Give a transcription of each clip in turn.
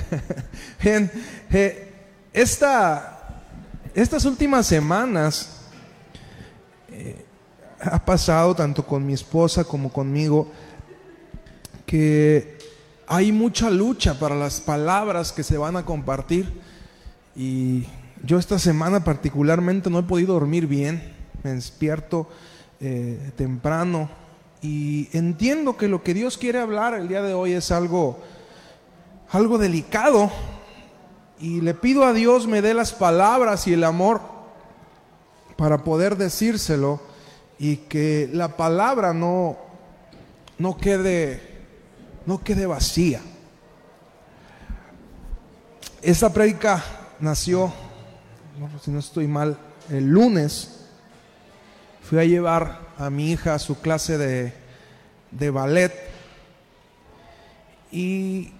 Bien, eh, estas últimas semanas eh, ha pasado tanto con mi esposa como conmigo que hay mucha lucha para las palabras que se van a compartir y yo esta semana particularmente no he podido dormir bien, me despierto eh, temprano y entiendo que lo que Dios quiere hablar el día de hoy es algo, algo delicado y le pido a Dios me dé las palabras y el amor para poder decírselo y que la palabra no, no quede no quede vacía. Esta prédica nació, si no estoy mal, el lunes. Fui a llevar a mi hija a su clase de, de ballet y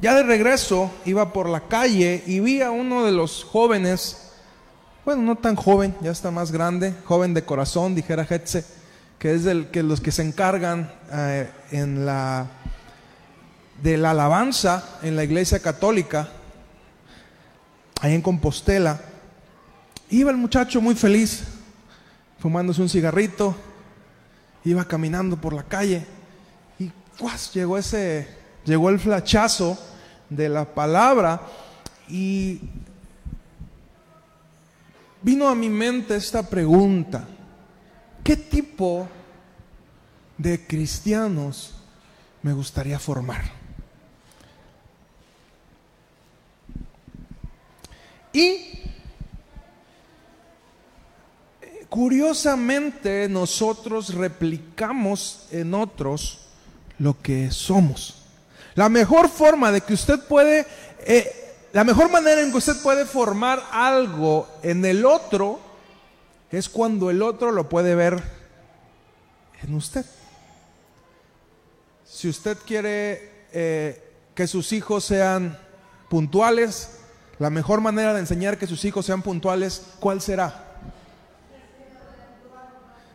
ya de regreso iba por la calle y vi a uno de los jóvenes, bueno, no tan joven, ya está más grande, joven de corazón, dijera Hetze, que es el que los que se encargan eh, en la de la alabanza en la iglesia católica, ahí en Compostela. Iba el muchacho muy feliz, fumándose un cigarrito, iba caminando por la calle y llegó ese, llegó el flachazo de la palabra y vino a mi mente esta pregunta, ¿qué tipo de cristianos me gustaría formar? Y curiosamente nosotros replicamos en otros lo que somos. La mejor forma de que usted puede, eh, la mejor manera en que usted puede formar algo en el otro es cuando el otro lo puede ver en usted. Si usted quiere eh, que sus hijos sean puntuales, la mejor manera de enseñar que sus hijos sean puntuales, ¿cuál será?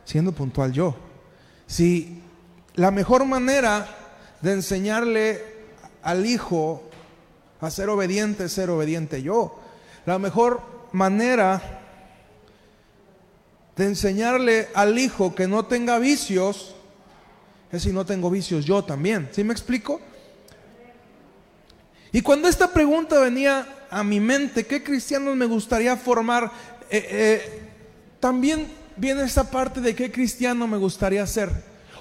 Siendo puntual yo. Si la mejor manera de enseñarle al hijo a ser obediente ser obediente yo. La mejor manera de enseñarle al hijo que no tenga vicios es si no tengo vicios yo también. ¿Sí me explico? Y cuando esta pregunta venía a mi mente, ¿qué cristianos me gustaría formar? Eh, eh, también viene esta parte de qué cristiano me gustaría ser.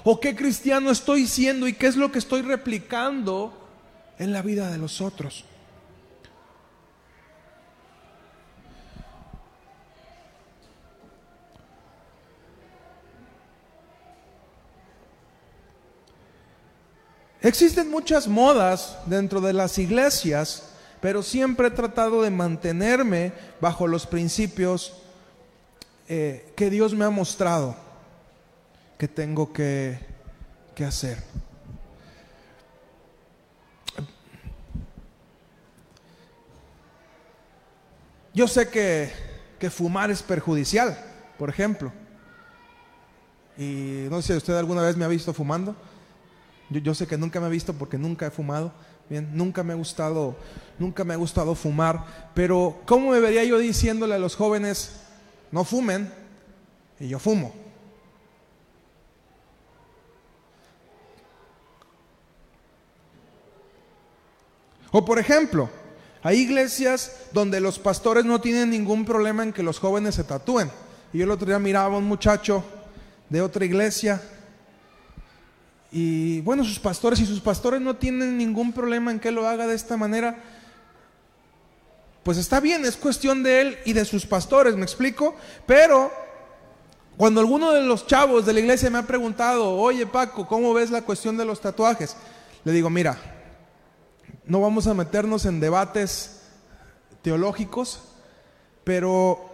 O qué cristiano estoy siendo y qué es lo que estoy replicando en la vida de los otros. Existen muchas modas dentro de las iglesias, pero siempre he tratado de mantenerme bajo los principios eh, que Dios me ha mostrado que tengo que, que hacer. Yo sé que, fumar es perjudicial, por ejemplo. Y no sé si usted alguna vez me ha visto fumando. Yo, sé que nunca me ha visto porque nunca he fumado. Bien, nunca me ha gustado, nunca me ha gustado fumar. Pero ¿cómo me vería yo diciéndole a los jóvenes, no fumen? Y yo fumo. O por ejemplo, hay iglesias donde los pastores no tienen ningún problema en que los jóvenes se tatúen. Y yo el otro día miraba a un muchacho de otra iglesia y bueno, sus pastores y sus pastores no tienen ningún problema en que lo haga de esta manera. Pues está bien, es cuestión de él y de sus pastores, ¿me explico? Pero cuando alguno de los chavos de la iglesia me ha preguntado, oye Paco, ¿cómo ves la cuestión de los tatuajes? Le digo, mira, no vamos a meternos en debates teológicos, pero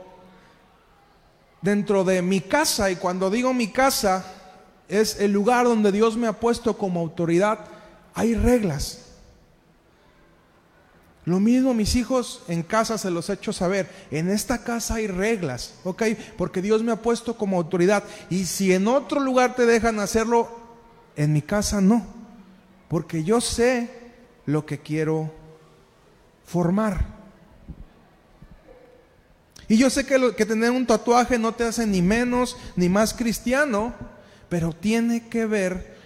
dentro de mi casa, y cuando digo mi casa, es el lugar donde Dios me ha puesto como autoridad, hay reglas. Lo mismo mis hijos en casa se los he hecho saber. En esta casa hay reglas, ¿ok? Porque Dios me ha puesto como autoridad. Y si en otro lugar te dejan hacerlo, en mi casa no. Porque yo sé lo que quiero formar. Y yo sé que, tener un tatuaje no te hace ni menos ni más cristiano, pero tiene que ver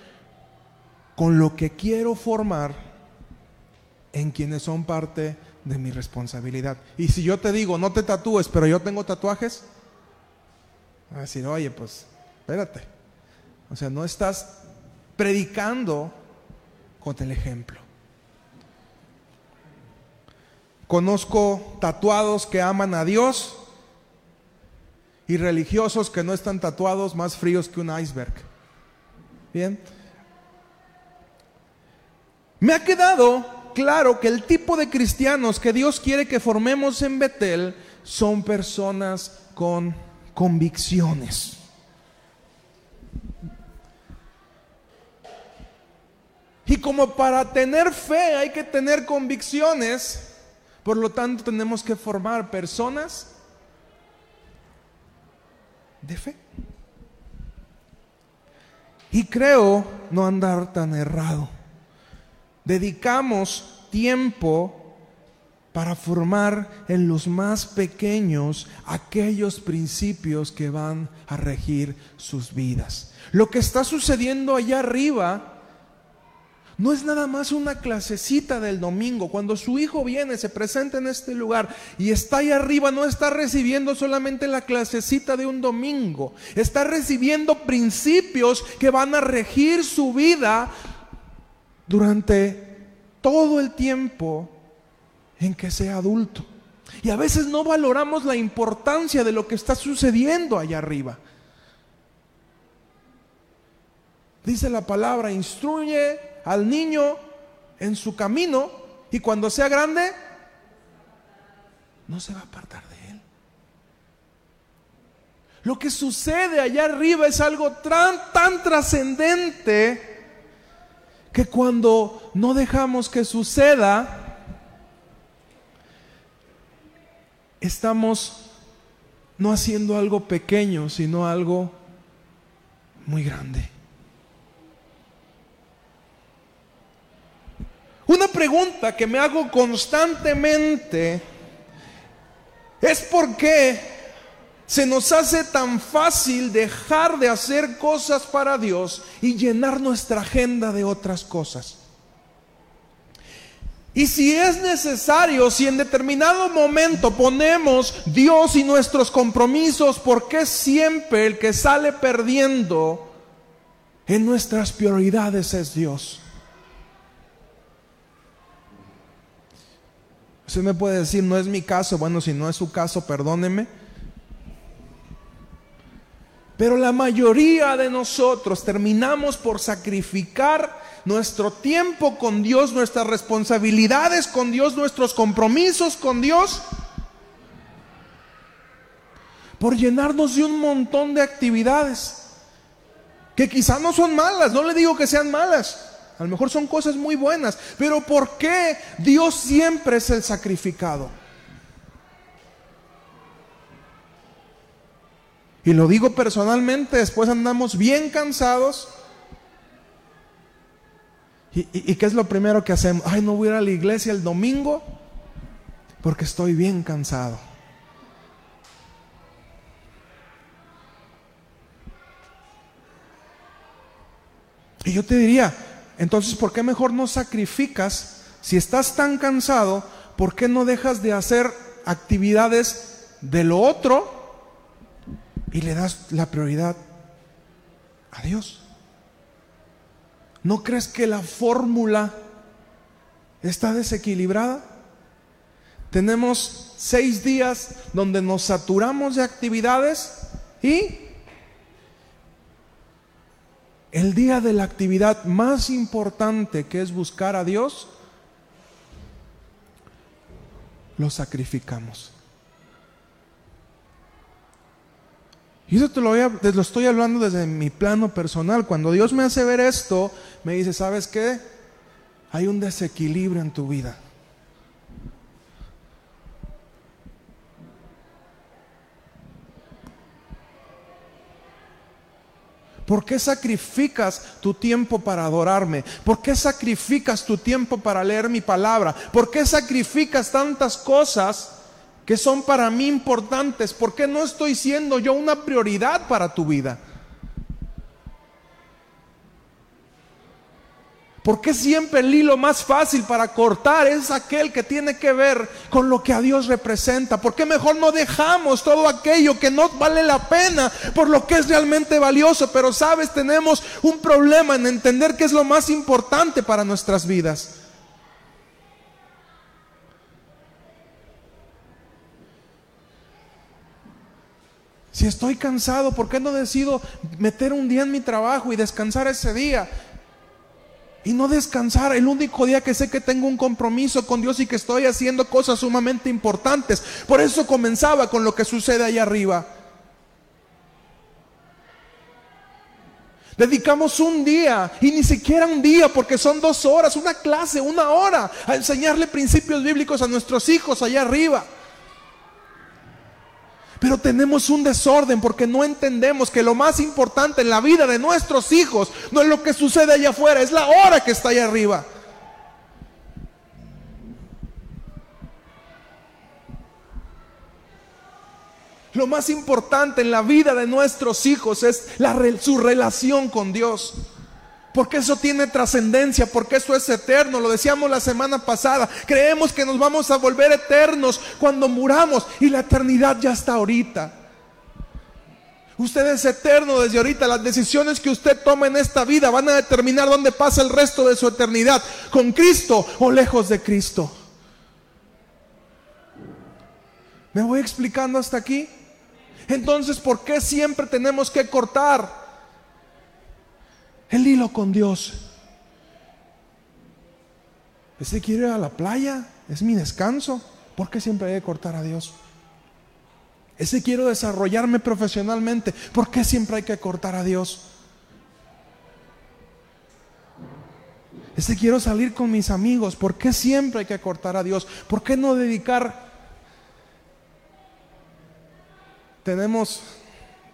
con lo que quiero formar en quienes son parte de mi responsabilidad. Y si yo te digo, no te tatúes, pero yo tengo tatuajes, a decir, oye, pues, espérate. O sea, no estás predicando con el ejemplo. Conozco tatuados que aman a Dios y religiosos que no están tatuados más fríos que un iceberg. Bien. Me ha quedado claro que el tipo de cristianos que Dios quiere que formemos en Betel son personas con convicciones. Y como para tener fe hay que tener convicciones, por lo tanto tenemos que formar personas de fe. Y creo no andar tan errado. Dedicamos tiempo para formar en los más pequeños aquellos principios que van a regir sus vidas. Lo que está sucediendo allá arriba no es nada más una clasecita del domingo. Cuando su hijo viene, se presenta en este lugar y está ahí arriba, no está recibiendo solamente la clasecita de un domingo. Está recibiendo principios que van a regir su vida durante todo el tiempo en que sea adulto. Y a veces no valoramos la importancia de lo que está sucediendo allá arriba. Dice la palabra, instruye al niño en su camino y cuando sea grande, no se va a apartar de él. Lo que sucede allá arriba es algo tan, tan trascendente que cuando no dejamos que suceda, estamos no haciendo algo pequeño, sino algo muy grande. Una pregunta que me hago constantemente es por qué se nos hace tan fácil dejar de hacer cosas para Dios y llenar nuestra agenda de otras cosas. Y si es necesario, si en determinado momento ponemos Dios y nuestros compromisos, ¿por qué siempre el que sale perdiendo en nuestras prioridades es Dios? Usted me puede decir, no es mi caso. Bueno, si no es su caso, perdóneme. Pero la mayoría de nosotros terminamos por sacrificar nuestro tiempo con Dios, nuestras responsabilidades con Dios, nuestros compromisos con Dios, por llenarnos de un montón de actividades que quizás no son malas, no le digo que sean malas, a lo mejor son cosas muy buenas, pero ¿por qué Dios siempre es el sacrificado? Y lo digo personalmente, después andamos bien cansados. ¿Y, qué es lo primero que hacemos? Ay, no voy a ir a la iglesia el domingo porque estoy bien cansado. Y yo te diría, entonces, ¿por qué mejor no sacrificas? Si estás tan cansado, ¿por qué no dejas de hacer actividades de lo otro y le das la prioridad a Dios? ¿No crees que la fórmula está desequilibrada? Tenemos seis días donde nos saturamos de actividades y el día de la actividad más importante que es buscar a Dios, lo sacrificamos. Y eso te lo, te lo, estoy hablando desde mi plano personal. Cuando Dios me hace ver esto, me dice, ¿sabes qué? Hay un desequilibrio en tu vida. ¿Por qué sacrificas tu tiempo para adorarme? ¿Por qué sacrificas tu tiempo para leer mi palabra? ¿Por qué sacrificas tantas cosas que son para mí importantes? ¿Por qué no estoy siendo yo una prioridad para tu vida? ¿Por qué siempre el hilo más fácil para cortar es aquel que tiene que ver con lo que a Dios representa? ¿Por qué mejor no dejamos todo aquello que no vale la pena por lo que es realmente valioso? Pero sabes, tenemos un problema en entender qué es lo más importante para nuestras vidas. Si estoy cansado, ¿por qué no decido meter un día en mi trabajo y descansar ese día? Y no descansar. El único día que sé que tengo un compromiso con Dios y que estoy haciendo cosas sumamente importantes. Por eso comenzaba con lo que sucede allá arriba. Dedicamos un día y ni siquiera un día porque son dos horas, una clase, una hora a enseñarle principios bíblicos a nuestros hijos allá arriba. Pero tenemos un desorden porque no entendemos que lo más importante en la vida de nuestros hijos no es lo que sucede allá afuera, es la hora que está allá arriba. Lo más importante en la vida de nuestros hijos es su relación con Dios. Porque eso tiene trascendencia, porque eso es eterno. Lo decíamos la semana pasada. Creemos que nos vamos a volver eternos cuando muramos y la eternidad ya está ahorita. Usted es eterno desde ahorita. Las decisiones que usted toma en esta vida van a determinar dónde pasa el resto de su eternidad, con Cristo o lejos de Cristo. ¿Me voy explicando hasta aquí? Entonces, ¿por qué siempre tenemos que cortar? El hilo con Dios. Ese quiere ir a la playa, es mi descanso. ¿Por qué siempre hay que cortar a Dios? Ese quiero desarrollarme profesionalmente. ¿Por qué siempre hay que cortar a Dios? Ese quiero salir con mis amigos. ¿Por qué siempre hay que cortar a Dios? ¿Por qué no dedicar? Tenemos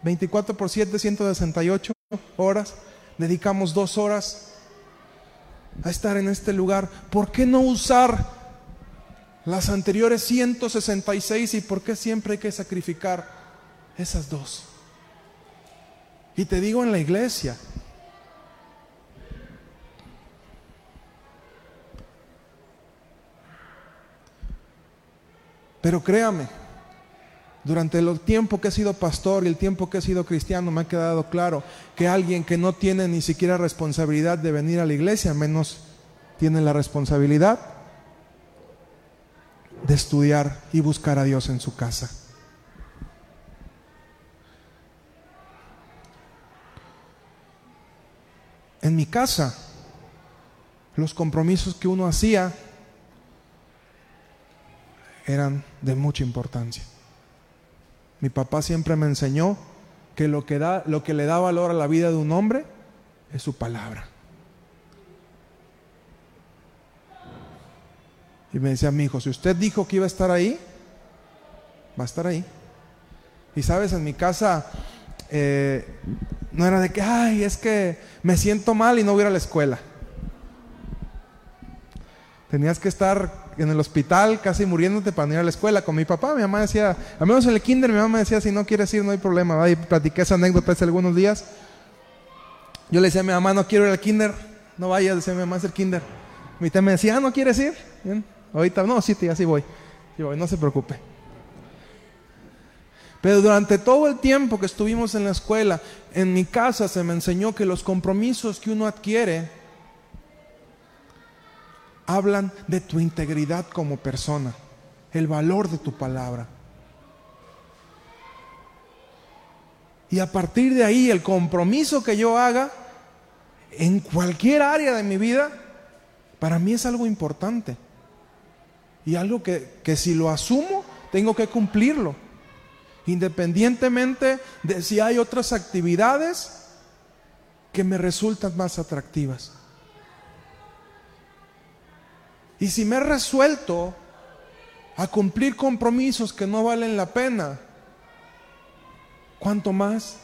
24 por 7, 168 horas dedicamos dos horas a estar en este lugar, ¿por qué no usar las anteriores 166 y por qué siempre hay que sacrificar esas dos? Y te digo en la iglesia, pero créame, durante el tiempo que he sido pastor y el tiempo que he sido cristiano me ha quedado claro que alguien que no tiene ni siquiera responsabilidad de venir a la iglesia, menos tiene la responsabilidad de estudiar y buscar a Dios en su casa. En mi casa, los compromisos que uno hacía eran de mucha importancia. Mi papá siempre me enseñó que lo que, da, lo que le da valor a la vida de un hombre es su palabra. Y me decía mi hijo, si usted dijo que iba a estar ahí, va a estar ahí. Y sabes, en mi casa eh, no era de que, ay, es que me siento mal y no voy a ir a la escuela. Tenías que estar en el hospital casi muriéndote para ir a la escuela con mi papá. Mi mamá decía, al menos en el kinder, mi mamá decía, si no quieres ir, no hay problema. Y platiqué esa anécdota hace algunos días. Yo le decía a mi mamá, no quiero ir al kinder. No vayas, decía mi mamá, es el kinder. Mi tía me decía, ah, ¿no quieres ir? Bien. Ahorita, no, sí, tía, voy. Voy, no se preocupe. Pero durante todo el tiempo que estuvimos en la escuela, en mi casa se me enseñó que los compromisos que uno adquiere hablan de tu integridad como persona, el valor de tu palabra. Y a partir de ahí, el compromiso que yo haga en cualquier área de mi vida, para mí es algo importante. Y algo que, que si lo asumo, tengo que cumplirlo. Independientemente de si hay otras actividades que me resultan más atractivas. Y si me he resuelto a cumplir compromisos que no valen la pena, ¿cuánto más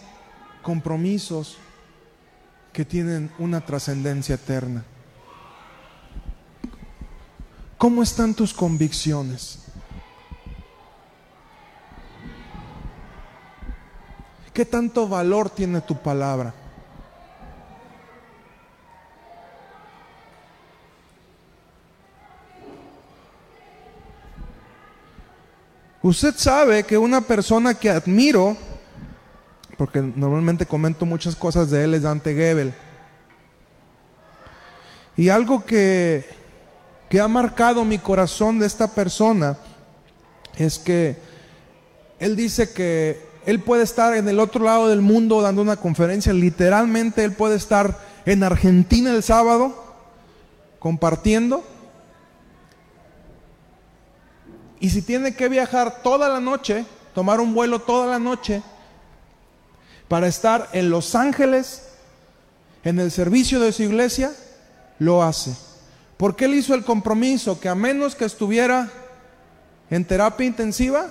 compromisos que tienen una trascendencia eterna. ¿Cómo están tus convicciones? ¿Qué tanto valor tiene tu palabra? Usted sabe que una persona que admiro, porque normalmente comento muchas cosas de él, es Dante Gebel. Y algo que, que ha marcado mi corazón de esta persona es que él dice que él puede estar en el otro lado del mundo dando una conferencia, literalmente él puede estar en Argentina el sábado compartiendo Y si tiene que viajar toda la noche, tomar un vuelo toda la noche, para estar en Los Ángeles, en el servicio de su iglesia, lo hace. Porque él hizo el compromiso que a menos que estuviera en terapia intensiva,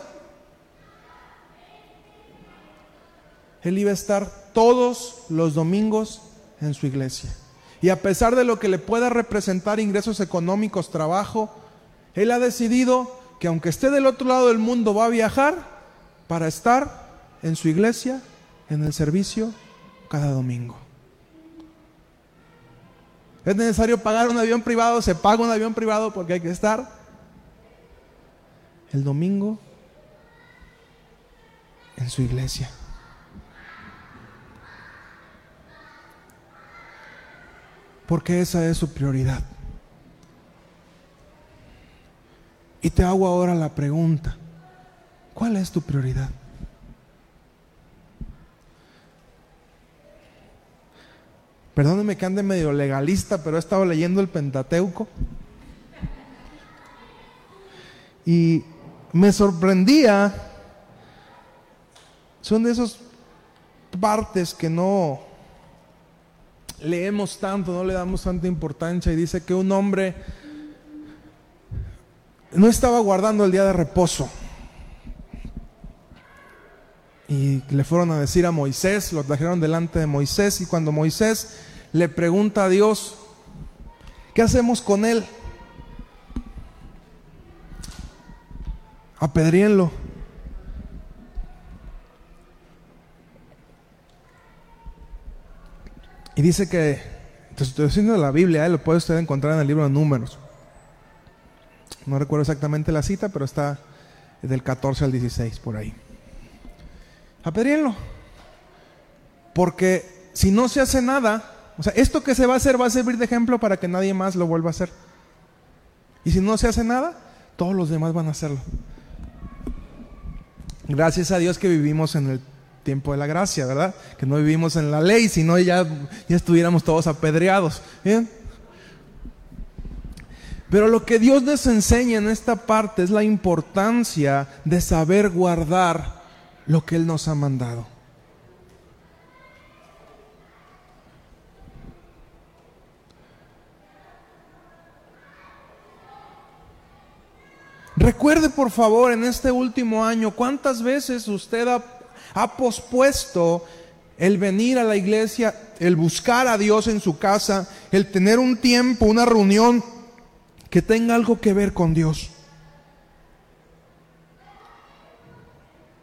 él iba a estar todos los domingos en su iglesia. Y a pesar de lo que le pueda representar ingresos económicos, trabajo, él ha decidido que aunque esté del otro lado del mundo, va a viajar para estar en su iglesia, en el servicio, cada domingo. Es necesario pagar un avión privado, se paga un avión privado porque hay que estar el domingo en su iglesia. Porque esa es su prioridad. Y te hago ahora la pregunta, ¿cuál es tu prioridad? Perdóneme que ande medio legalista, pero he estado leyendo el Pentateuco. Y me sorprendía, son de esas partes que no leemos tanto, no le damos tanta importancia y dice que un hombre no estaba guardando el día de reposo. Y le fueron a decir a Moisés, lo trajeron delante de Moisés y cuando Moisés le pregunta a Dios, ¿qué hacemos con él? Apedríenlo. Y dice que, estoy diciendo la Biblia, ¿eh? lo puede usted encontrar en el libro de Números. No recuerdo exactamente la cita, pero está del 14 al 16 por ahí. Apedríenlo. Porque si no se hace nada, o sea, esto que se va a hacer va a servir de ejemplo para que nadie más lo vuelva a hacer. Y si no se hace nada, todos los demás van a hacerlo. Gracias a Dios que vivimos en el tiempo de la gracia, ¿verdad? Que no vivimos en la ley, sino ya, ya estuviéramos todos apedreados. ¿Bien? Pero lo que Dios nos enseña en esta parte es la importancia de saber guardar lo que Él nos ha mandado. Recuerde por favor en este último año cuántas veces usted ha, ha, pospuesto el venir a la iglesia, el buscar a Dios en su casa, el tener un tiempo, una reunión que tenga algo que ver con Dios.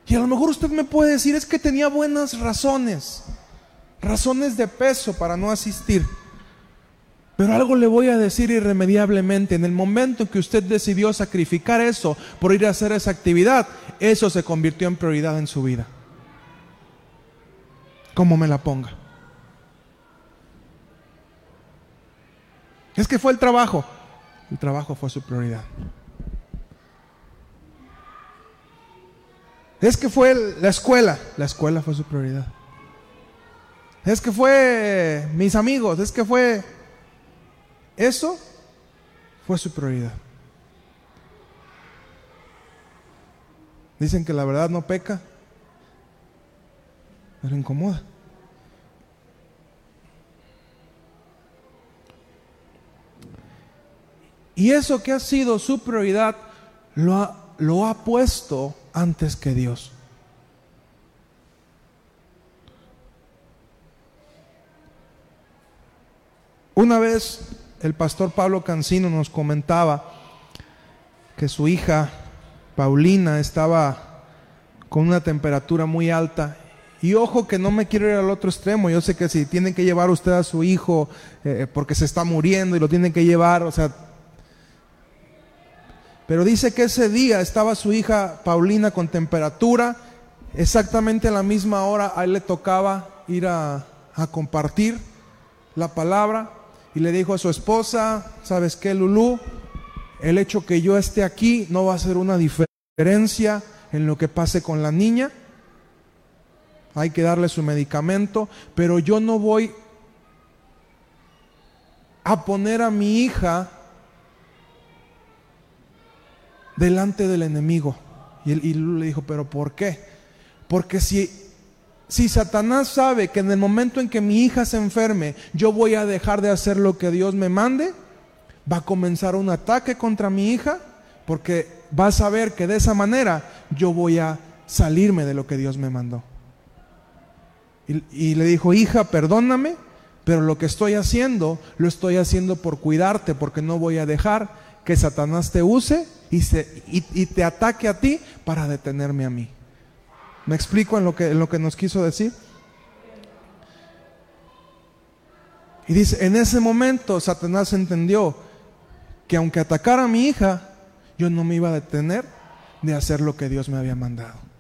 Y a lo mejor usted me puede decir, es que tenía buenas razones, razones de peso para no asistir. Pero algo le voy a decir irremediablemente, en el momento en que usted decidió sacrificar eso por ir a hacer esa actividad, eso se convirtió en prioridad en su vida. Como me la ponga. Es que fue el trabajo. El trabajo fue su prioridad. Es que fue la escuela, la escuela fue su prioridad. Es que fue mis amigos, es que fue eso fue su prioridad. Dicen que la verdad no peca, pero incomoda. Y eso que ha sido su prioridad lo ha, lo ha puesto antes que Dios. Una vez el pastor Pablo Cancino nos comentaba que su hija Paulina estaba con una temperatura muy alta. Y ojo que no me quiero ir al otro extremo. Yo sé que si tienen que llevar usted a su hijo eh, porque se está muriendo y lo tienen que llevar, o sea... Pero dice que ese día estaba su hija Paulina con temperatura. Exactamente a la misma hora a él le tocaba ir a, compartir la palabra y le dijo a su esposa, ¿sabes qué, Lulú? El hecho que yo esté aquí no va a ser una diferencia en lo que pase con la niña. Hay que darle su medicamento, pero yo no voy a poner a mi hija delante del enemigo. Y, y Lulú le dijo, pero ¿por qué? Porque si si Satanás sabe que en el momento en que mi hija se enferme, yo voy a dejar de hacer lo que Dios me mande, va a comenzar un ataque contra mi hija, porque va a saber que de esa manera yo voy a salirme de lo que Dios me mandó. Y, y le dijo, hija, perdóname, pero lo que estoy haciendo, lo estoy haciendo por cuidarte, porque no voy a dejar que Satanás te use y, se, y, y te ataque a ti para detenerme a mí. ¿Me explico en lo que, en lo que nos quiso decir? Y dice, en ese momento Satanás entendió que aunque atacara a mi hija, yo no me iba a detener de hacer lo que Dios me había mandado.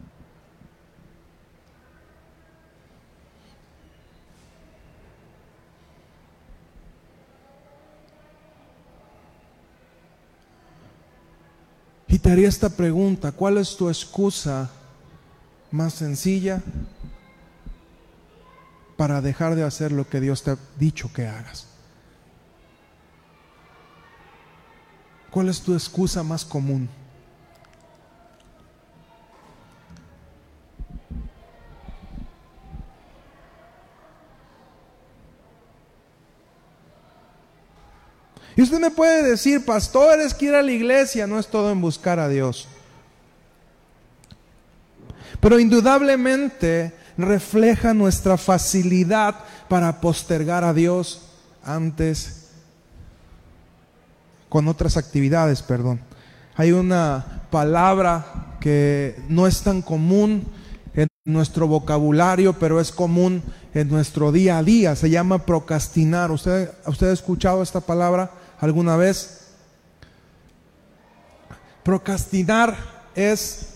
Y te haría esta pregunta, ¿cuál es tu excusa más sencilla para dejar de hacer lo que Dios te ha dicho que hagas? ¿Cuál es tu excusa más común? Y usted me puede decir, pastor, es que ir a la iglesia no es todo en buscar a Dios. Pero indudablemente refleja nuestra facilidad para postergar a Dios antes con otras actividades, perdón. Hay una palabra que no es tan común en nuestro vocabulario, pero es común en nuestro día a día. Se llama procrastinar. ¿Usted, ¿Usted ha escuchado esta palabra alguna vez? Procrastinar es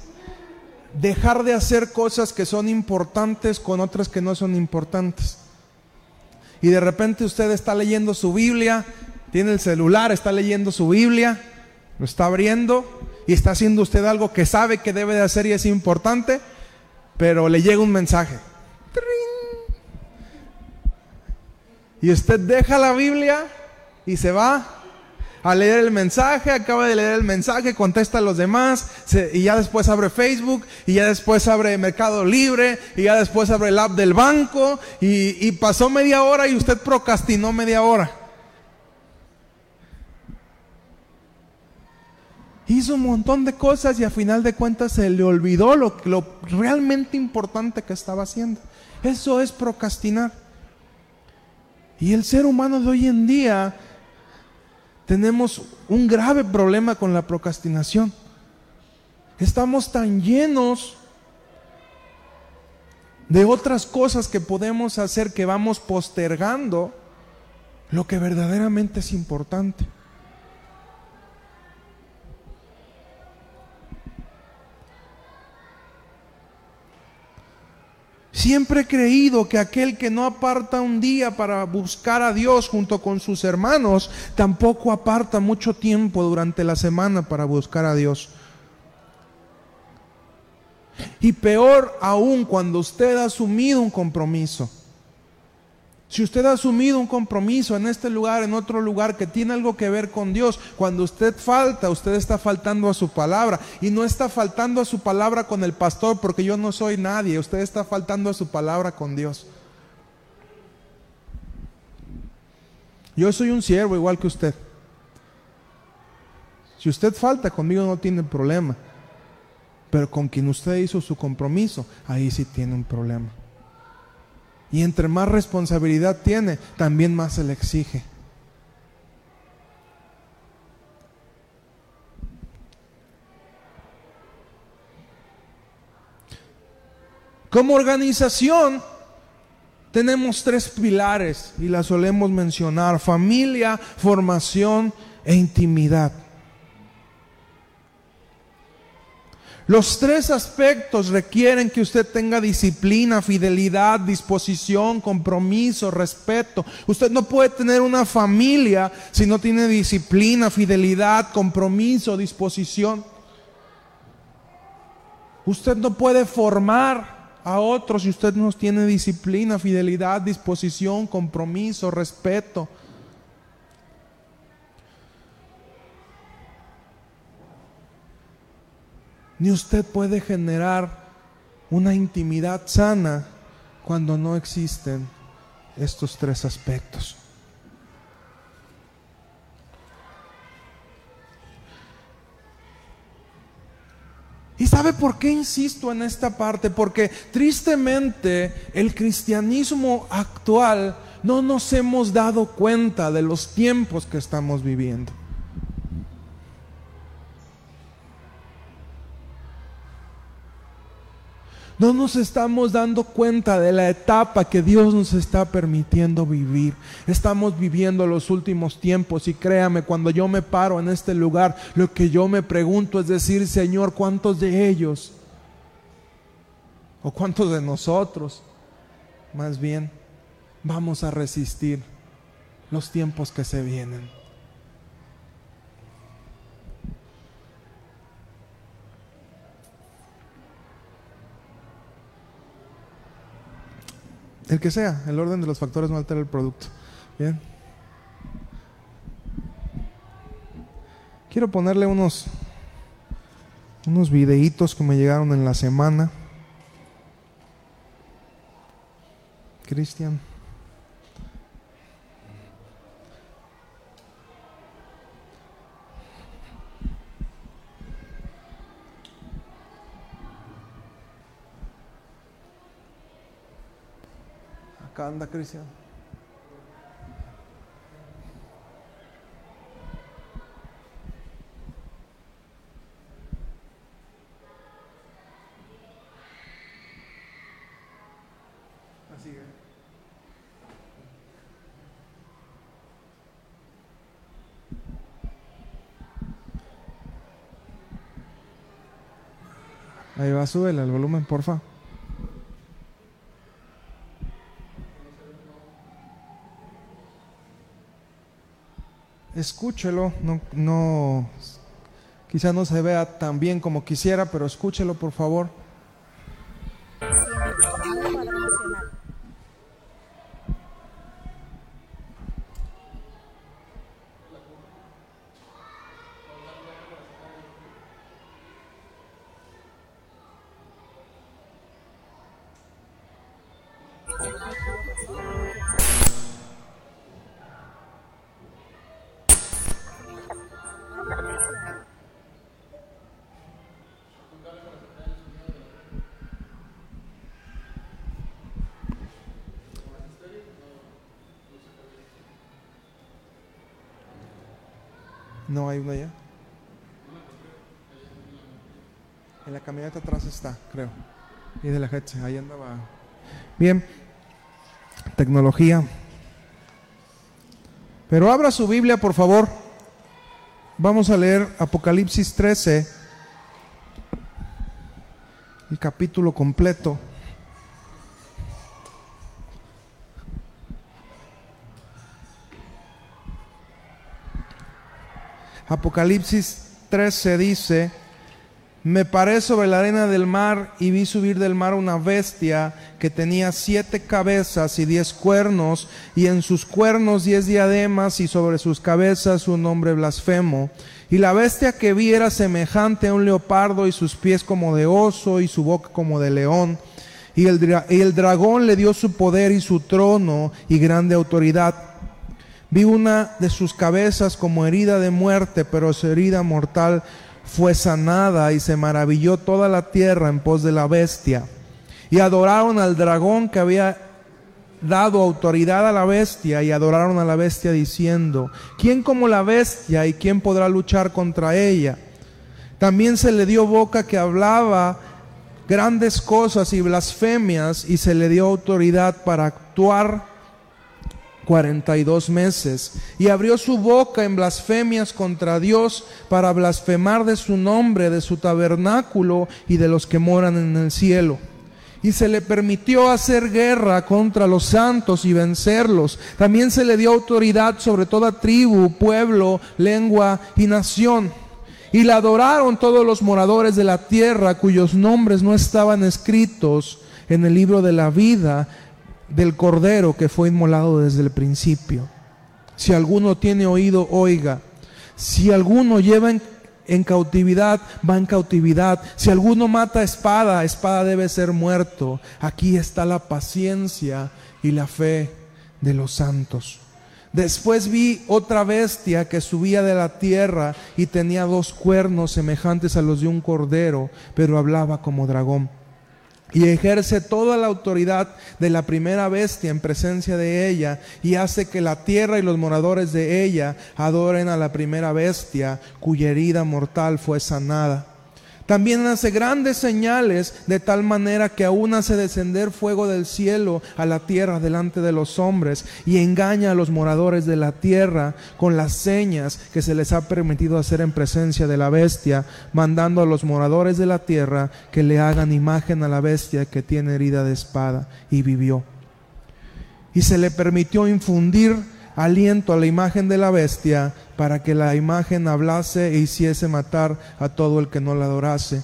dejar de hacer cosas que son importantes con otras que no son importantes. Y de repente usted está leyendo su Biblia, tiene el celular, está leyendo su Biblia, lo está abriendo y está haciendo usted algo que sabe que debe de hacer y es importante, pero le llega un mensaje. Y usted deja la Biblia y se va a leer el mensaje, acaba de leer el mensaje, contesta a los demás, y ya después abre Facebook, y ya después abre Mercado Libre, y ya después abre el app del banco, y, y pasó media hora y usted procrastinó media hora. Hizo un montón de cosas y a final de cuentas se le olvidó lo, lo realmente importante que estaba haciendo. Eso es procrastinar. Y el ser humano de hoy en día tenemos un grave problema con la procrastinación. Estamos tan llenos de otras cosas que podemos hacer que vamos postergando lo que verdaderamente es importante. Siempre he creído que aquel que no aparta un día para buscar a Dios junto con sus hermanos, tampoco aparta mucho tiempo durante la semana para buscar a Dios. Y peor aún cuando usted ha asumido un compromiso. Si usted ha asumido un compromiso en este lugar, en otro lugar que tiene algo que ver con Dios, cuando usted falta, usted está faltando a su palabra. Y no está faltando a su palabra con el pastor porque yo no soy nadie, usted está faltando a su palabra con Dios. Yo soy un siervo igual que usted. Si usted falta conmigo no tiene problema. Pero con quien usted hizo su compromiso, ahí sí tiene un problema. Y entre más responsabilidad tiene, también más se le exige. Como organización tenemos tres pilares y las solemos mencionar, familia, formación e intimidad. Los tres aspectos requieren que usted tenga disciplina, fidelidad, disposición, compromiso, respeto. Usted no puede tener una familia si no tiene disciplina, fidelidad, compromiso, disposición. Usted no puede formar a otros si usted no tiene disciplina, fidelidad, disposición, compromiso, respeto. Ni usted puede generar una intimidad sana cuando no existen estos tres aspectos. ¿Y sabe por qué insisto en esta parte? Porque tristemente el cristianismo actual no nos hemos dado cuenta de los tiempos que estamos viviendo. No nos estamos dando cuenta de la etapa que Dios nos está permitiendo vivir. Estamos viviendo los últimos tiempos y créame, cuando yo me paro en este lugar, lo que yo me pregunto es decir, Señor, ¿cuántos de ellos? ¿O cuántos de nosotros? Más bien, vamos a resistir los tiempos que se vienen. El que sea, el orden de los factores no altera el producto. Bien. Quiero ponerle unos unos videitos que me llegaron en la semana. Cristian. Acá anda Cristian. Ahí va, súbele el volumen, porfa. Escúchelo, no, no, quizá no se vea tan bien como quisiera, pero escúchelo por favor. No hay una ya. En la camioneta atrás está, creo. Y de la gente, ahí andaba. Bien. Tecnología. Pero abra su Biblia, por favor. Vamos a leer Apocalipsis 13, el capítulo completo. Apocalipsis 13 dice, me paré sobre la arena del mar y vi subir del mar una bestia que tenía siete cabezas y diez cuernos, y en sus cuernos diez diademas y sobre sus cabezas un nombre blasfemo. Y la bestia que vi era semejante a un leopardo y sus pies como de oso y su boca como de león. Y el, y el dragón le dio su poder y su trono y grande autoridad Vi una de sus cabezas como herida de muerte, pero su herida mortal fue sanada y se maravilló toda la tierra en pos de la bestia. Y adoraron al dragón que había dado autoridad a la bestia y adoraron a la bestia diciendo, ¿quién como la bestia y quién podrá luchar contra ella? También se le dio boca que hablaba grandes cosas y blasfemias y se le dio autoridad para actuar 42 meses y abrió su boca en blasfemias contra Dios para blasfemar de su nombre, de su tabernáculo y de los que moran en el cielo. Y se le permitió hacer guerra contra los santos y vencerlos. También se le dio autoridad sobre toda tribu, pueblo, lengua y nación. Y la adoraron todos los moradores de la tierra cuyos nombres no estaban escritos en el libro de la vida del Cordero que fue inmolado desde el principio. Si alguno tiene oído, oiga. Si alguno lleva en, cautividad, va en cautividad. Si alguno mata espada, espada debe ser muerto. Aquí está la paciencia y la fe de los santos. Después vi otra bestia que subía de la tierra y tenía dos cuernos semejantes a los de un cordero, pero hablaba como dragón y ejerce toda la autoridad de la primera bestia en presencia de ella y hace que la tierra y los moradores de ella adoren a la primera bestia cuya herida mortal fue sanada. También hace grandes señales de tal manera que aún hace descender fuego del cielo a la tierra delante de los hombres y engaña a los moradores de la tierra con las señas que se les ha permitido hacer en presencia de la bestia, mandando a los moradores de la tierra que le hagan imagen a la bestia que tiene herida de espada y vivió. Y se le permitió infundir aliento a la imagen de la bestia para que la imagen hablase e hiciese matar a todo el que no la adorase.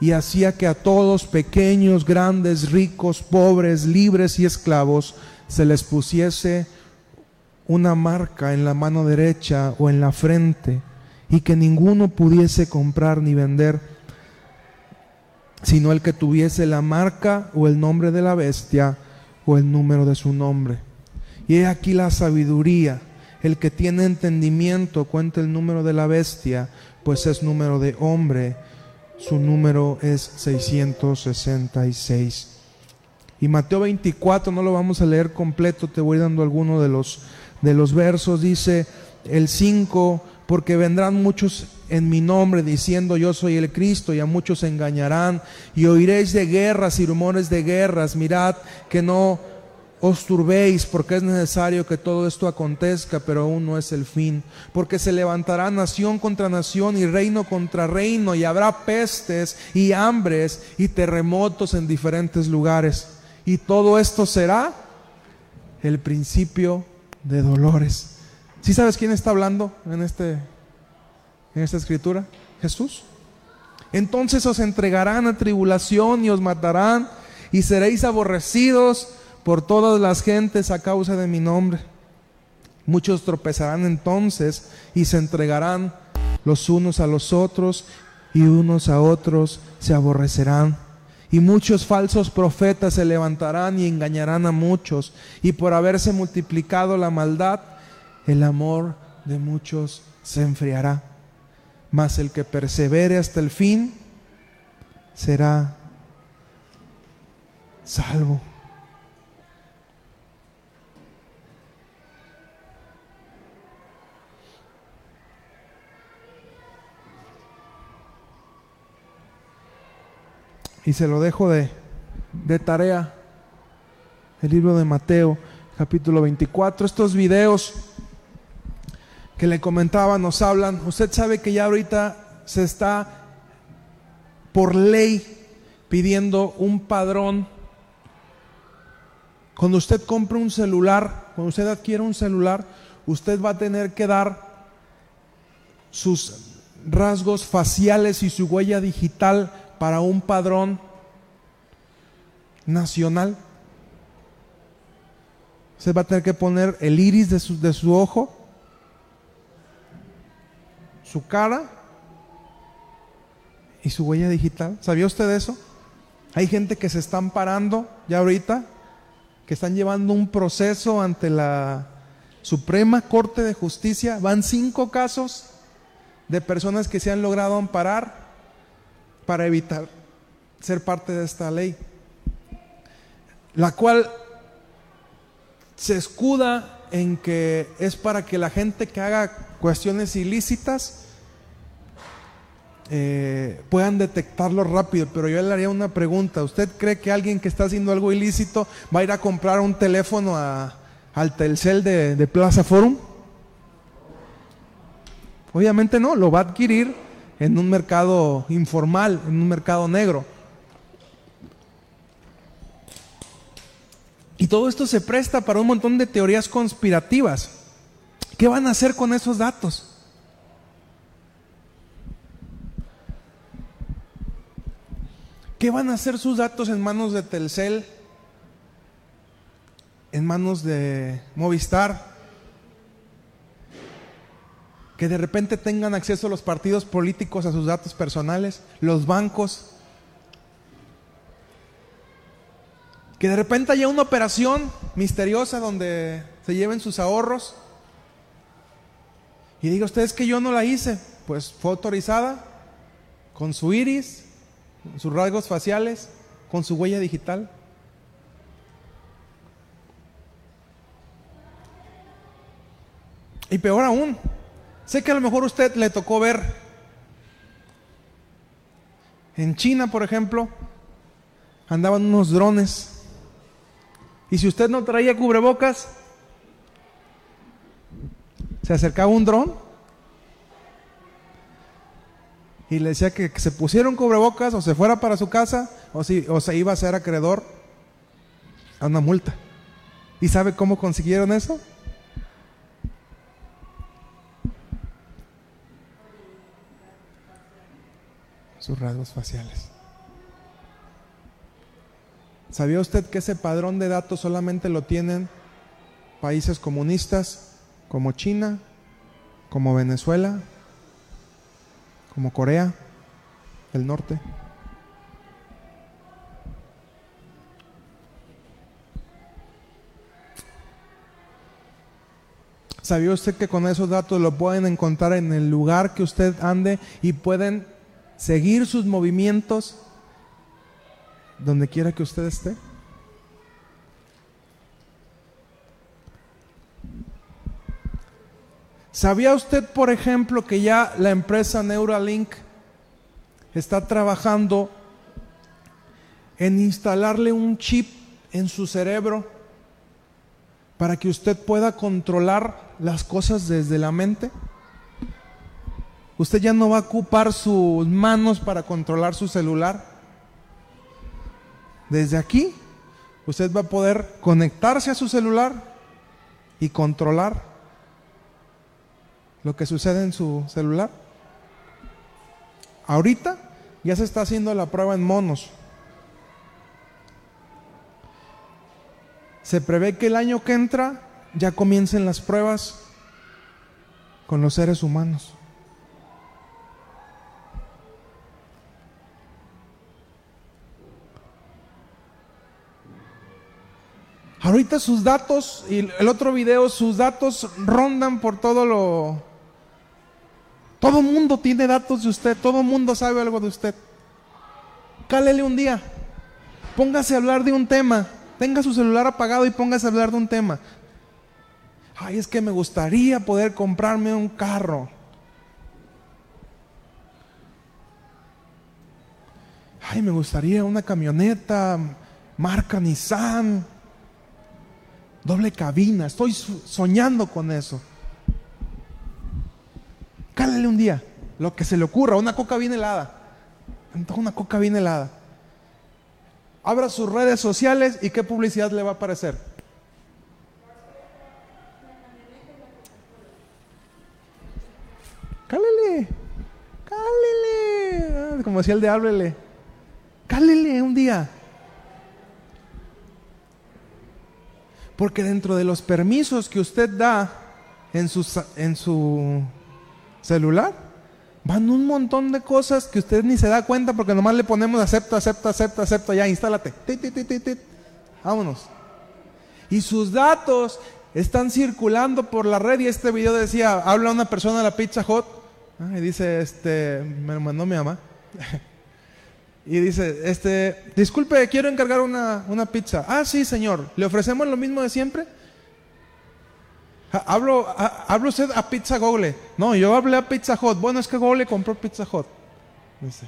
Y hacía que a todos, pequeños, grandes, ricos, pobres, libres y esclavos, se les pusiese una marca en la mano derecha o en la frente, y que ninguno pudiese comprar ni vender, sino el que tuviese la marca o el nombre de la bestia o el número de su nombre. Y he aquí la sabiduría. El que tiene entendimiento cuenta el número de la bestia, pues es número de hombre. Su número es 666. Y Mateo 24, no lo vamos a leer completo, te voy dando alguno de los, de los versos. Dice el 5, porque vendrán muchos en mi nombre diciendo yo soy el Cristo y a muchos engañarán y oiréis de guerras y rumores de guerras. Mirad que no os turbéis porque es necesario que todo esto acontezca, pero aún no es el fin, porque se levantará nación contra nación y reino contra reino y habrá pestes y hambres y terremotos en diferentes lugares. Y todo esto será el principio de dolores. ¿Sí sabes quién está hablando en, este, en esta escritura? Jesús. Entonces os entregarán a tribulación y os matarán y seréis aborrecidos por todas las gentes a causa de mi nombre. Muchos tropezarán entonces y se entregarán los unos a los otros y unos a otros se aborrecerán. Y muchos falsos profetas se levantarán y engañarán a muchos. Y por haberse multiplicado la maldad, el amor de muchos se enfriará. Mas el que persevere hasta el fin será salvo. Y se lo dejo de, tarea, el libro de Mateo, capítulo 24. Estos videos que le comentaba nos hablan, usted sabe que ya ahorita se está por ley pidiendo un padrón. Cuando usted compra un celular, cuando usted adquiere un celular, usted va a tener que dar sus rasgos faciales y su huella digital para un padrón nacional. Se va a tener que poner el iris de su, de su ojo, su cara y su huella digital. ¿Sabía usted eso? Hay gente que se están parando ya ahorita, que están llevando un proceso ante la Suprema Corte de Justicia. Van cinco casos de personas que se han logrado amparar para evitar ser parte de esta ley, la cual se escuda en que es para que la gente que haga cuestiones ilícitas eh, puedan detectarlo rápido, pero yo le haría una pregunta. ¿Usted cree que alguien que está haciendo algo ilícito va a ir a comprar un teléfono al Telcel de, de Plaza Forum? Obviamente no, lo va a adquirir en un mercado informal, en un mercado negro. Y todo esto se presta para un montón de teorías conspirativas. ¿Qué van a hacer con esos datos? ¿Qué van a hacer sus datos en manos de Telcel? ¿En manos de Movistar? Que de repente tengan acceso los partidos políticos a sus datos personales, los bancos. Que de repente haya una operación misteriosa donde se lleven sus ahorros. Y diga ustedes que yo no la hice. Pues fue autorizada con su iris, sus rasgos faciales, con su huella digital. Y peor aún, sé que a lo mejor usted le tocó ver en China, por ejemplo, andaban unos drones. Y si usted no traía cubrebocas, se acercaba un dron y le decía que, se pusieron cubrebocas o se fuera para su casa o, si, o se iba a ser acreedor a una multa. ¿Y sabe cómo consiguieron eso? Sus rasgos faciales. ¿Sabía usted que ese padrón de datos solamente lo tienen países comunistas como China, como Venezuela, como Corea del Norte. ¿Sabía usted que con esos datos lo pueden encontrar en el lugar que usted ande y pueden seguir sus movimientos donde quiera que usted esté? ¿Sabía usted, por ejemplo, que ya la empresa Neuralink está trabajando en instalarle un chip en su cerebro para que usted pueda controlar las cosas desde la mente? Usted ya no va a ocupar sus manos para controlar su celular. Desde aquí, usted va a poder conectarse a su celular y controlar lo que sucede en su celular. Ahorita ya se está haciendo la prueba en monos. Se prevé que el año que entra ya comiencen las pruebas con los seres humanos. Ahorita sus datos, y el otro video, sus datos rondan por todo lo, todo mundo tiene datos de usted, todo mundo sabe algo de usted. Cálele un día, póngase a hablar de un tema, tenga su celular apagado y póngase a hablar de un tema. Ay, es que me gustaría poder comprarme un carro. Ay, me gustaría una camioneta marca Nissan, doble cabina. Estoy soñando con eso. Cálale un día, lo que se le ocurra, una coca bien helada. Una coca bien helada. Abra sus redes sociales y qué publicidad le va a aparecer. Cálele, cálele. Como decía el de háblele. Cálele un día. Porque dentro de los permisos que usted da en su, en su celular, van un montón de cosas que usted ni se da cuenta porque nomás le ponemos acepto, acepto, acepto, acepto, ya, instálate. Vámonos. Y sus datos están circulando por la red y este video decía, habla una persona de la Pizza Hut ah, y dice, este, me lo mandó mi mamá. y dice, este, disculpe, quiero encargar una, una pizza. Ah, sí, señor, ¿le ofrecemos lo mismo de siempre? Hablo, hablo usted a Pizza Google. No, yo hablé a Pizza Hut. Bueno, es que Google compró Pizza Hut. Dice.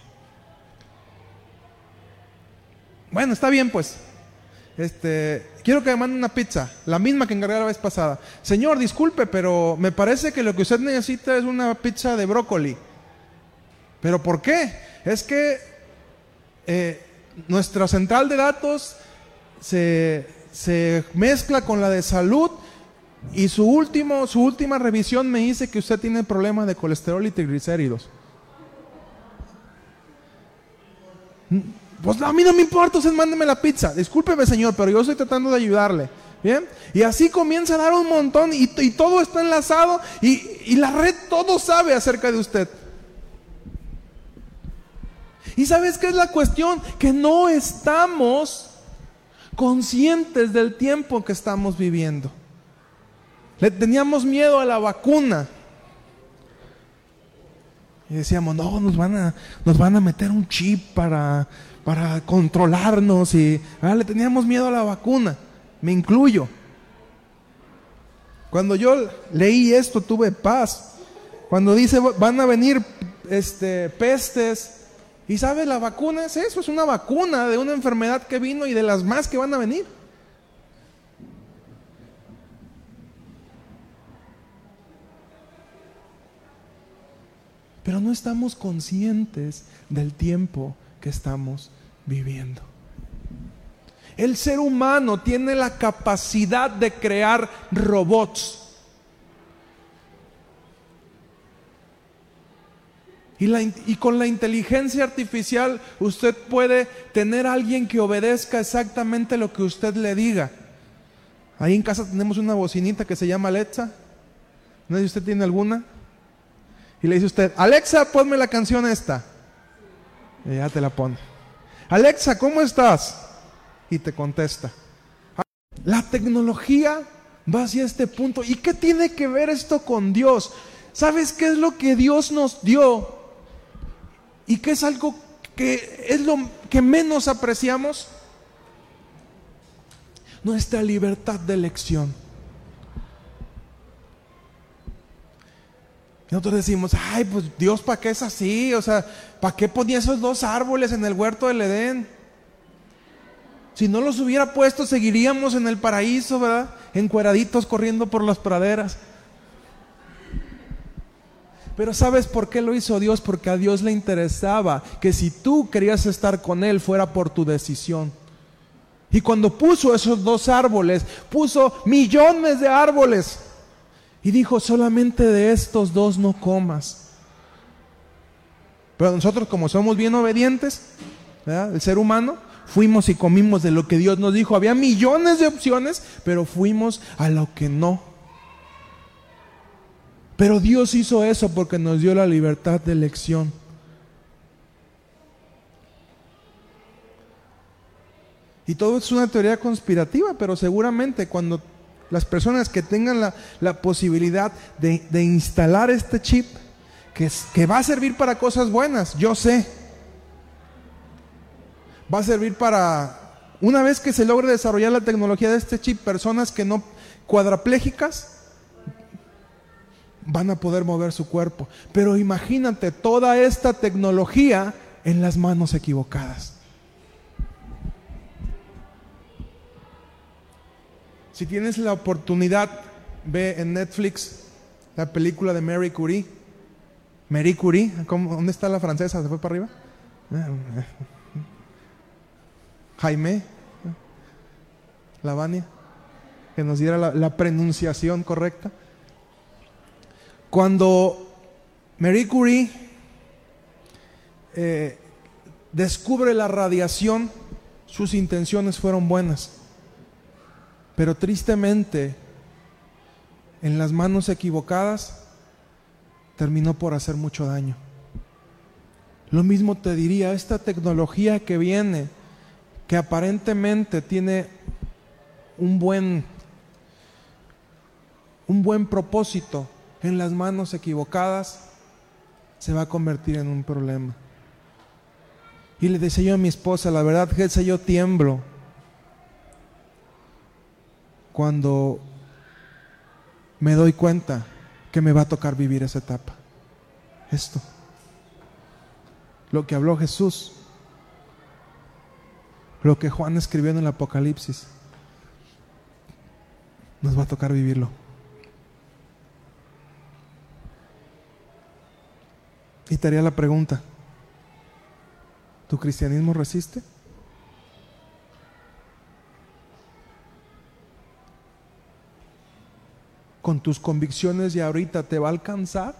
Bueno, está bien pues. Este, quiero que me mande una pizza, la misma que encargué la vez pasada. Señor, disculpe, pero me parece que lo que usted necesita es una pizza de brócoli. ¿Pero por qué? Es que eh, nuestra central de datos se, se mezcla con la de salud y su, último, su última revisión me dice que usted tiene problemas de colesterol y triglicéridos. Pues a mí no me importa, usted mándeme la pizza. Discúlpeme, señor, pero yo estoy tratando de ayudarle. ¿Bien? Y así comienza a dar un montón y, todo está enlazado y, y la red todo sabe acerca de usted. ¿Y sabes qué es la cuestión? Que no estamos conscientes del tiempo que estamos viviendo. Le teníamos miedo a la vacuna. Y decíamos, no, nos van a, nos van a meter un chip para para controlarnos y ah, le teníamos miedo a la vacuna, me incluyo. Cuando yo leí esto tuve paz. Cuando dice van a venir este, pestes, y sabe, la vacuna es eso, es una vacuna de una enfermedad que vino y de las más que van a venir. Pero no estamos conscientes del tiempo que estamos viviendo. El ser humano tiene la capacidad de crear robots. Y, con la inteligencia artificial usted puede tener a alguien que obedezca exactamente lo que usted le diga. Ahí en casa tenemos una bocinita que se llama Alexa. No sé usted tiene alguna. Y le dice usted, Alexa, ponme la canción esta. Y ya te la pone. Alexa, ¿cómo estás? Y te contesta. La tecnología va hacia este punto. ¿Y qué tiene que ver esto con Dios? ¿Sabes qué es lo que Dios nos dio? ¿Y qué es algo que es lo que menos apreciamos? Nuestra libertad de elección. Nosotros decimos, ay, pues Dios, ¿para qué es así? O sea, ¿para qué ponía esos dos árboles en el huerto del Edén? Si no los hubiera puesto, seguiríamos en el paraíso, ¿verdad? Encueraditos corriendo por las praderas. Pero ¿sabes por qué lo hizo Dios? Porque a Dios le interesaba que si tú querías estar con Él fuera por tu decisión. Y cuando puso esos dos árboles, puso millones de árboles. Y dijo, solamente de estos dos no comas. Pero nosotros como somos bien obedientes, el ser humano, fuimos y comimos de lo que Dios nos dijo. Había millones de opciones, pero fuimos a lo que no. Pero Dios hizo eso porque nos dio la libertad de elección. Y todo es una teoría conspirativa, pero seguramente cuando las personas que tengan la, posibilidad de, instalar este chip, que, que va a servir para cosas buenas, yo sé. Va a servir para, una vez que se logre desarrollar la tecnología de este chip, personas que no cuadraplégicas van a poder mover su cuerpo. Pero imagínate toda esta tecnología en las manos equivocadas. Si tienes la oportunidad, ve en Netflix la película de Mary Curie. Mary Curie, ¿dónde está la francesa? ¿Se fue para arriba? Jaime, Lavania, que nos diera la, pronunciación correcta. Cuando Mary Curie eh, descubre la radiación, sus intenciones fueron buenas. Pero tristemente, en las manos equivocadas, terminó por hacer mucho daño. Lo mismo te diría, esta tecnología que viene, que aparentemente tiene un buen, un buen propósito en las manos equivocadas, se va a convertir en un problema. Y le decía yo a mi esposa, la verdad, que yo tiemblo cuando me doy cuenta que me va a tocar vivir esa etapa. Esto. lo que habló Jesús, lo que Juan escribió en el Apocalipsis. Nos va a tocar vivirlo. Y te haría la pregunta, ¿tu cristianismo resiste? ¿Con tus convicciones y ahorita te va a alcanzar?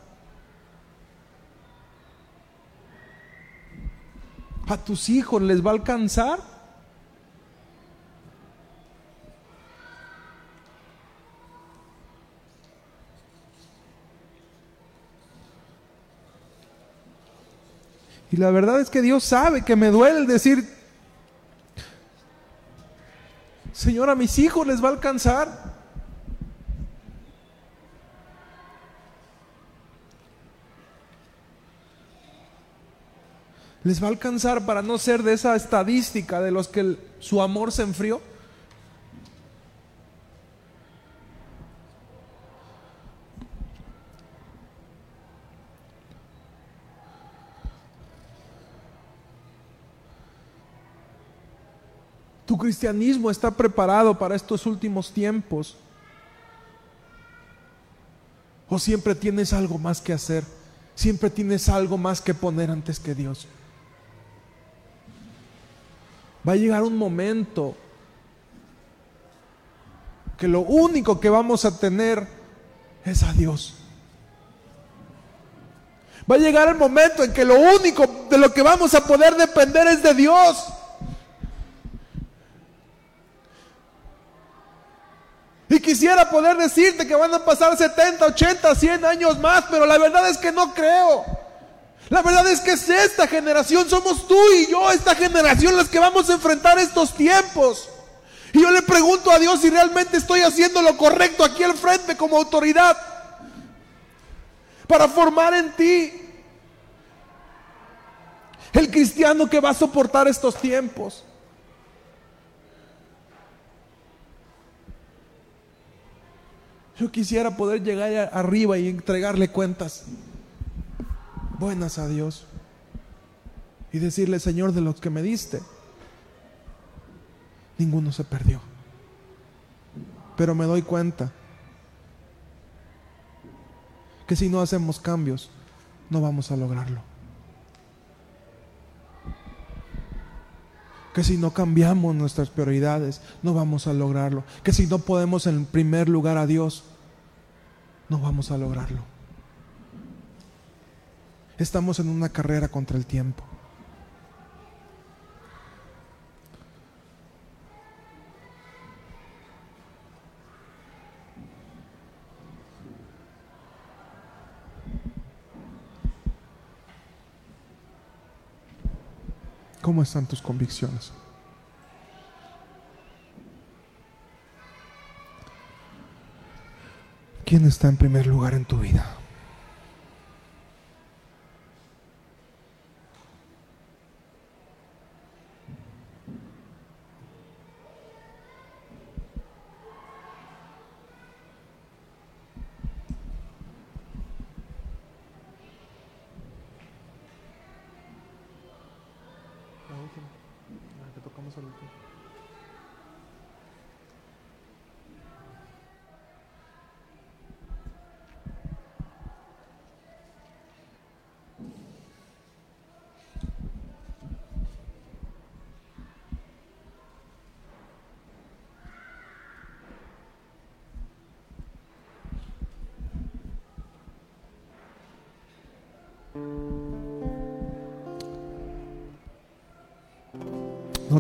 ¿A tus hijos les va a alcanzar? Y la verdad es que Dios sabe que me duele el decir, Señor, a mis hijos les va a alcanzar. les va a alcanzar para no ser de esa estadística de los que su amor se enfrió. Tu cristianismo está preparado para estos últimos tiempos. O siempre tienes algo más que hacer. Siempre tienes algo más que poner antes que Dios. Va a llegar un momento que lo único que vamos a tener es a Dios. Va a llegar el momento en que lo único de lo que vamos a poder depender es de Dios. Quisiera poder decirte que van a pasar 70, 80, 100 años más, pero la verdad es que no creo. La verdad es que es esta generación, somos tú y yo, esta generación, las que vamos a enfrentar estos tiempos. Y yo le pregunto a Dios si realmente estoy haciendo lo correcto aquí al frente como autoridad para formar en ti el cristiano que va a soportar estos tiempos. Yo quisiera poder llegar arriba y entregarle cuentas buenas a Dios y decirle, Señor, de los que me diste, ninguno se perdió. Pero me doy cuenta que si no hacemos cambios, no vamos a lograrlo. Que si no cambiamos nuestras prioridades, no vamos a lograrlo. Que si no podemos en primer lugar a Dios, no vamos a lograrlo. Estamos en una carrera contra el tiempo. ¿Cómo están tus convicciones? ¿Quién está en primer lugar en tu vida?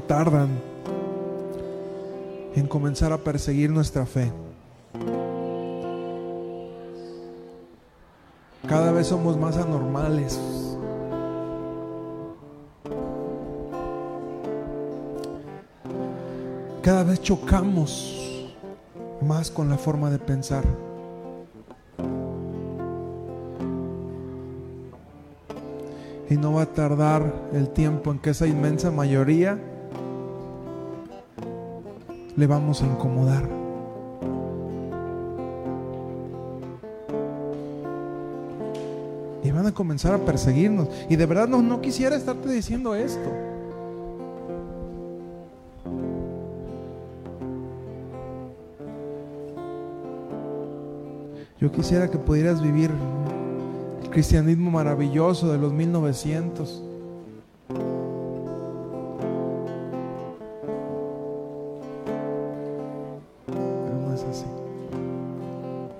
Tardan en comenzar a perseguir nuestra fe. Cada vez somos más anormales. Cada vez chocamos más con la forma de pensar. Y no va a tardar el tiempo en que esa inmensa mayoría le vamos a incomodar. Y van a comenzar a perseguirnos. Y de verdad no, no quisiera estarte diciendo esto. Yo quisiera que pudieras vivir el cristianismo maravilloso de los 1900.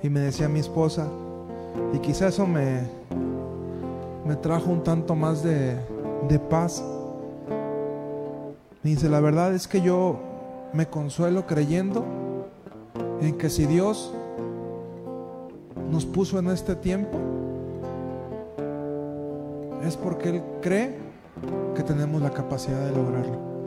Y me decía mi esposa, y quizás eso me, me trajo un tanto más de, de paz. Dice, la verdad es que yo me consuelo creyendo en que si Dios nos puso en este tiempo, es porque Él cree que tenemos la capacidad de lograrlo.